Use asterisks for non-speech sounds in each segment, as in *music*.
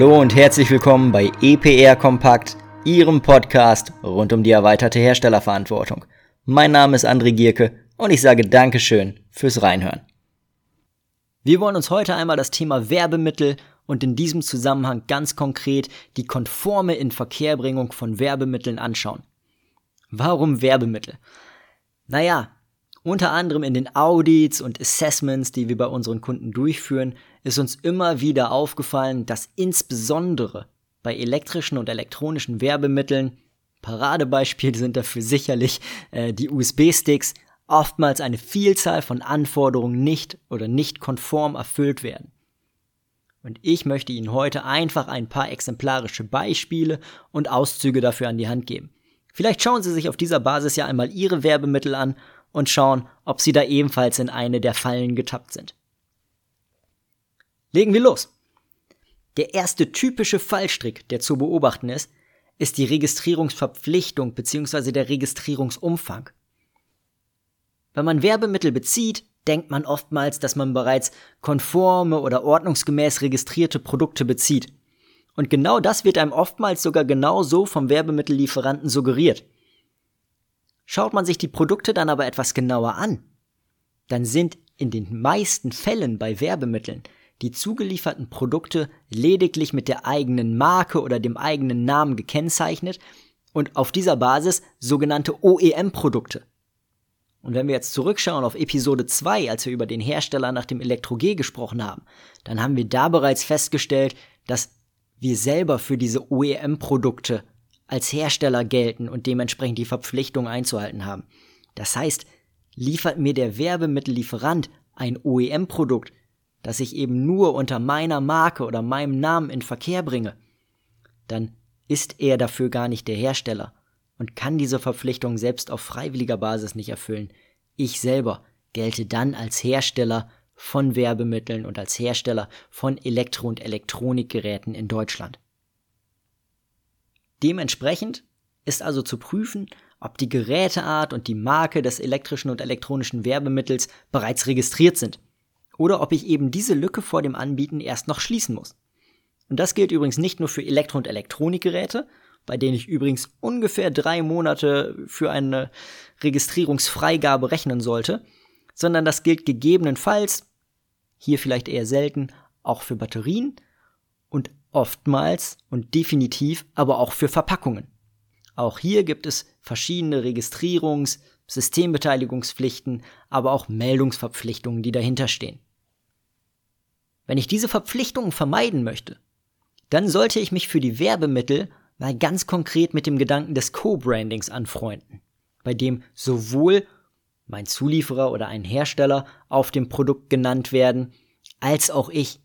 Hallo und herzlich willkommen bei EPR Kompakt, Ihrem Podcast rund um die erweiterte Herstellerverantwortung. Mein Name ist André Gierke und ich sage Dankeschön fürs Reinhören. Wir wollen uns heute einmal das Thema Werbemittel und in diesem Zusammenhang ganz konkret die konforme Inverkehrbringung von Werbemitteln anschauen. Warum Werbemittel? Naja, unter anderem in den Audits und Assessments, die wir bei unseren Kunden durchführen, ist uns immer wieder aufgefallen, dass insbesondere bei elektrischen und elektronischen Werbemitteln, Paradebeispiel sind dafür sicherlich äh, die USB-Sticks, oftmals eine Vielzahl von Anforderungen nicht oder nicht konform erfüllt werden. Und ich möchte Ihnen heute einfach ein paar exemplarische Beispiele und Auszüge dafür an die Hand geben. Vielleicht schauen Sie sich auf dieser Basis ja einmal Ihre Werbemittel an und schauen, ob Sie da ebenfalls in eine der Fallen getappt sind. Legen wir los. Der erste typische Fallstrick, der zu beobachten ist, ist die Registrierungsverpflichtung bzw. der Registrierungsumfang. Wenn man Werbemittel bezieht, denkt man oftmals, dass man bereits konforme oder ordnungsgemäß registrierte Produkte bezieht. Und genau das wird einem oftmals sogar genau so vom Werbemittellieferanten suggeriert. Schaut man sich die Produkte dann aber etwas genauer an, dann sind in den meisten Fällen bei Werbemitteln die zugelieferten Produkte lediglich mit der eigenen Marke oder dem eigenen Namen gekennzeichnet und auf dieser Basis sogenannte OEM-Produkte. Und wenn wir jetzt zurückschauen auf Episode 2, als wir über den Hersteller nach dem Elektro-G gesprochen haben, dann haben wir da bereits festgestellt, dass wir selber für diese OEM-Produkte als Hersteller gelten und dementsprechend die Verpflichtung einzuhalten haben. Das heißt, liefert mir der Werbemittellieferant ein OEM-Produkt, das ich eben nur unter meiner Marke oder meinem Namen in Verkehr bringe, dann ist er dafür gar nicht der Hersteller und kann diese Verpflichtung selbst auf freiwilliger Basis nicht erfüllen. Ich selber gelte dann als Hersteller von Werbemitteln und als Hersteller von Elektro- und Elektronikgeräten in Deutschland. Dementsprechend ist also zu prüfen, ob die Geräteart und die Marke des elektrischen und elektronischen Werbemittels bereits registriert sind oder ob ich eben diese Lücke vor dem Anbieten erst noch schließen muss. Und das gilt übrigens nicht nur für Elektro- und Elektronikgeräte, bei denen ich übrigens ungefähr drei Monate für eine Registrierungsfreigabe rechnen sollte, sondern das gilt gegebenenfalls, hier vielleicht eher selten, auch für Batterien und oftmals und definitiv aber auch für Verpackungen. Auch hier gibt es verschiedene Registrierungs-, Systembeteiligungspflichten, aber auch Meldungsverpflichtungen, die dahinter stehen. Wenn ich diese Verpflichtungen vermeiden möchte, dann sollte ich mich für die Werbemittel mal ganz konkret mit dem Gedanken des Co-Brandings anfreunden, bei dem sowohl mein Zulieferer oder ein Hersteller auf dem Produkt genannt werden, als auch ich.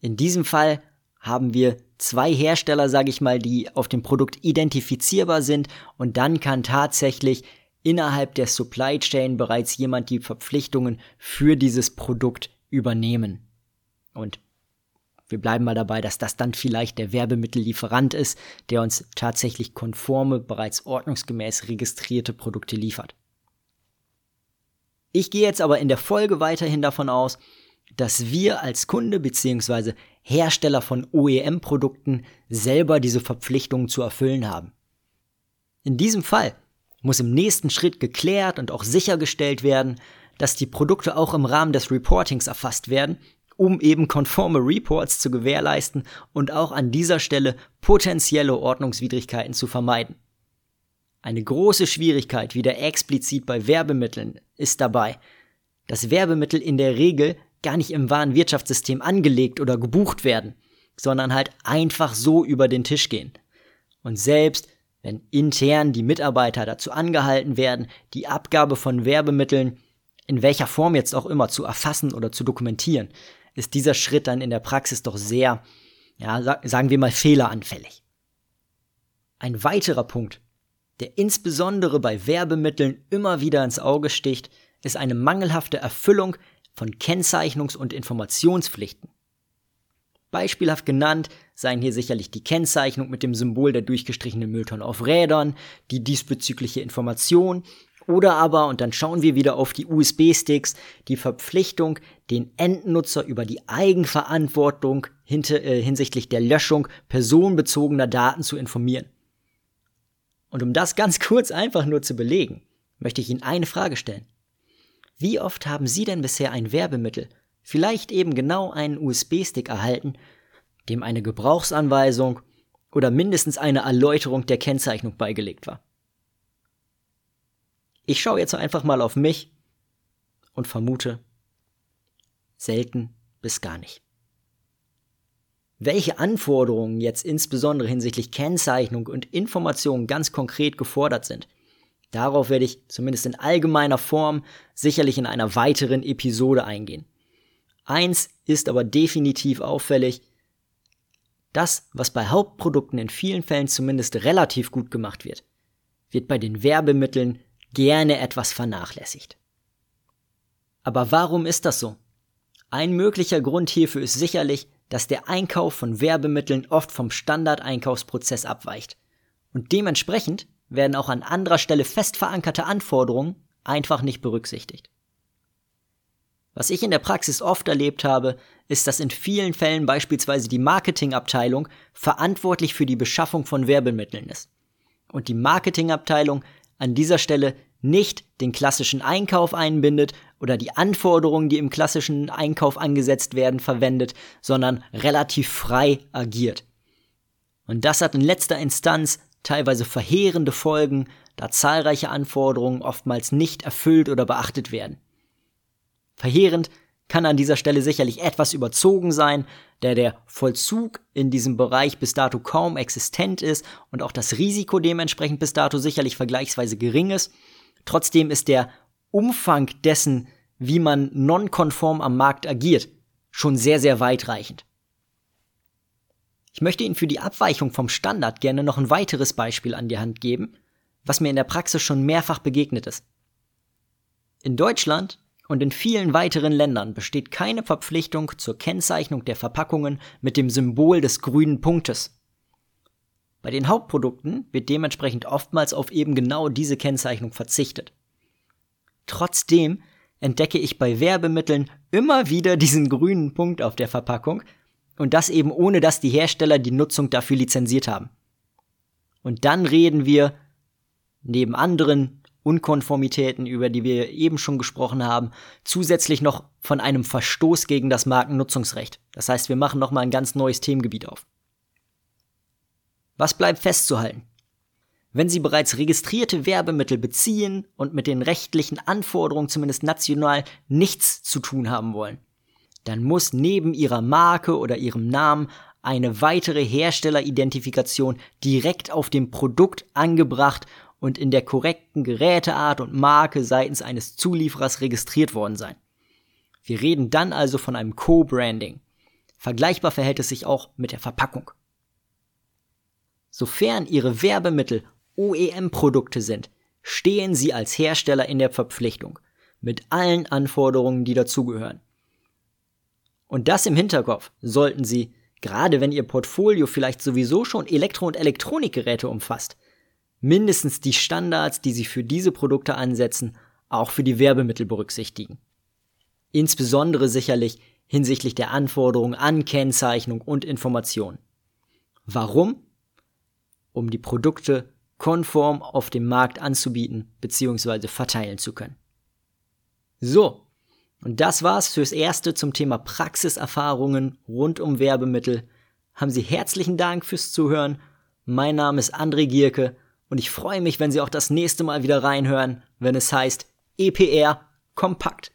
In diesem Fall haben wir zwei Hersteller, sage ich mal, die auf dem Produkt identifizierbar sind und dann kann tatsächlich innerhalb der Supply Chain bereits jemand die Verpflichtungen für dieses Produkt übernehmen. Und wir bleiben mal dabei, dass das dann vielleicht der Werbemittellieferant ist, der uns tatsächlich konforme, bereits ordnungsgemäß registrierte Produkte liefert. Ich gehe jetzt aber in der Folge weiterhin davon aus, dass wir als Kunde bzw. Hersteller von OEM-Produkten selber diese Verpflichtungen zu erfüllen haben. In diesem Fall muss im nächsten Schritt geklärt und auch sichergestellt werden, dass die Produkte auch im Rahmen des Reportings erfasst werden um eben konforme Reports zu gewährleisten und auch an dieser Stelle potenzielle Ordnungswidrigkeiten zu vermeiden. Eine große Schwierigkeit, wieder explizit bei Werbemitteln, ist dabei, dass Werbemittel in der Regel gar nicht im wahren Wirtschaftssystem angelegt oder gebucht werden, sondern halt einfach so über den Tisch gehen. Und selbst wenn intern die Mitarbeiter dazu angehalten werden, die Abgabe von Werbemitteln in welcher Form jetzt auch immer zu erfassen oder zu dokumentieren, ist dieser Schritt dann in der Praxis doch sehr, ja, sagen wir mal, fehleranfällig. Ein weiterer Punkt, der insbesondere bei Werbemitteln immer wieder ins Auge sticht, ist eine mangelhafte Erfüllung von Kennzeichnungs- und Informationspflichten. Beispielhaft genannt seien hier sicherlich die Kennzeichnung mit dem Symbol der durchgestrichenen Mülltonne auf Rädern, die diesbezügliche Information Oder aber, und dann schauen wir wieder auf die USB-Sticks, die Verpflichtung, den Endnutzer über die Eigenverantwortung hinter, äh, hinsichtlich der Löschung personenbezogener Daten zu informieren. Und um das ganz *laughs* kurz einfach nur zu belegen, möchte ich Ihnen eine Frage stellen. Wie oft haben Sie denn bisher ein Werbemittel, vielleicht eben genau einen USB-Stick erhalten, dem eine Gebrauchsanweisung oder mindestens eine Erläuterung der Kennzeichnung beigelegt war? Ich schaue jetzt einfach mal auf mich und vermute, selten bis gar nicht. Welche Anforderungen jetzt insbesondere hinsichtlich Kennzeichnung und Information ganz konkret gefordert sind, darauf werde ich zumindest in allgemeiner Form sicherlich in einer weiteren Episode eingehen. Eins ist aber definitiv auffällig, das, was bei Hauptprodukten in vielen Fällen zumindest relativ gut gemacht wird, wird bei den Werbemitteln gerne etwas vernachlässigt. Aber warum ist das so? Ein möglicher Grund hierfür ist sicherlich, dass der Einkauf von Werbemitteln oft vom Standardeinkaufsprozess abweicht. Und dementsprechend werden auch an anderer Stelle fest verankerte Anforderungen einfach nicht berücksichtigt. Was ich in der Praxis oft erlebt habe, ist, dass in vielen Fällen beispielsweise die Marketingabteilung verantwortlich für die Beschaffung von Werbemitteln ist. Und die Marketingabteilung an dieser Stelle nicht den klassischen Einkauf einbindet oder die Anforderungen, die im klassischen Einkauf angesetzt werden, verwendet, sondern relativ frei agiert. Und das hat in letzter Instanz teilweise verheerende Folgen, da zahlreiche Anforderungen oftmals nicht erfüllt oder beachtet werden. Verheerend kann an dieser Stelle sicherlich etwas überzogen sein, da der Vollzug in diesem Bereich bis dato kaum existent ist und auch das Risiko dementsprechend bis dato sicherlich vergleichsweise gering ist. Trotzdem ist der Umfang dessen, wie man nonkonform am Markt agiert, schon sehr, sehr weitreichend. Ich möchte Ihnen für die Abweichung vom Standard gerne noch ein weiteres Beispiel an die Hand geben, was mir in der Praxis schon mehrfach begegnet ist. In Deutschland und in vielen weiteren Ländern besteht keine Verpflichtung zur Kennzeichnung der Verpackungen mit dem Symbol des grünen Punktes. Bei den Hauptprodukten wird dementsprechend oftmals auf eben genau diese Kennzeichnung verzichtet. Trotzdem entdecke ich bei Werbemitteln immer wieder diesen grünen Punkt auf der Verpackung und das eben ohne dass die Hersteller die Nutzung dafür lizenziert haben. Und dann reden wir neben anderen Unkonformitäten, über die wir eben schon gesprochen haben, zusätzlich noch von einem Verstoß gegen das Markennutzungsrecht. Das heißt, wir machen nochmal ein ganz neues Themengebiet auf. Was bleibt festzuhalten? Wenn Sie bereits registrierte Werbemittel beziehen und mit den rechtlichen Anforderungen zumindest national nichts zu tun haben wollen, dann muss neben Ihrer Marke oder Ihrem Namen eine weitere Herstelleridentifikation direkt auf dem Produkt angebracht und in der korrekten Geräteart und Marke seitens eines Zulieferers registriert worden sein. Wir reden dann also von einem Co-Branding. Vergleichbar verhält es sich auch mit der Verpackung. Sofern Ihre Werbemittel OEM-Produkte sind, stehen Sie als Hersteller in der Verpflichtung, mit allen Anforderungen, die dazugehören. Und das im Hinterkopf sollten Sie, gerade wenn Ihr Portfolio vielleicht sowieso schon Elektro- und Elektronikgeräte umfasst, mindestens die Standards, die sie für diese Produkte ansetzen, auch für die Werbemittel berücksichtigen. Insbesondere sicherlich hinsichtlich der Anforderungen an Kennzeichnung und Information. Warum? Um die Produkte konform auf dem Markt anzubieten bzw. verteilen zu können. So, und das war's fürs Erste zum Thema Praxiserfahrungen rund um Werbemittel. Haben Sie herzlichen Dank fürs Zuhören. Mein Name ist André Gierke und ich freue mich, wenn Sie auch das nächste Mal wieder reinhören, wenn es heißt EPR kompakt.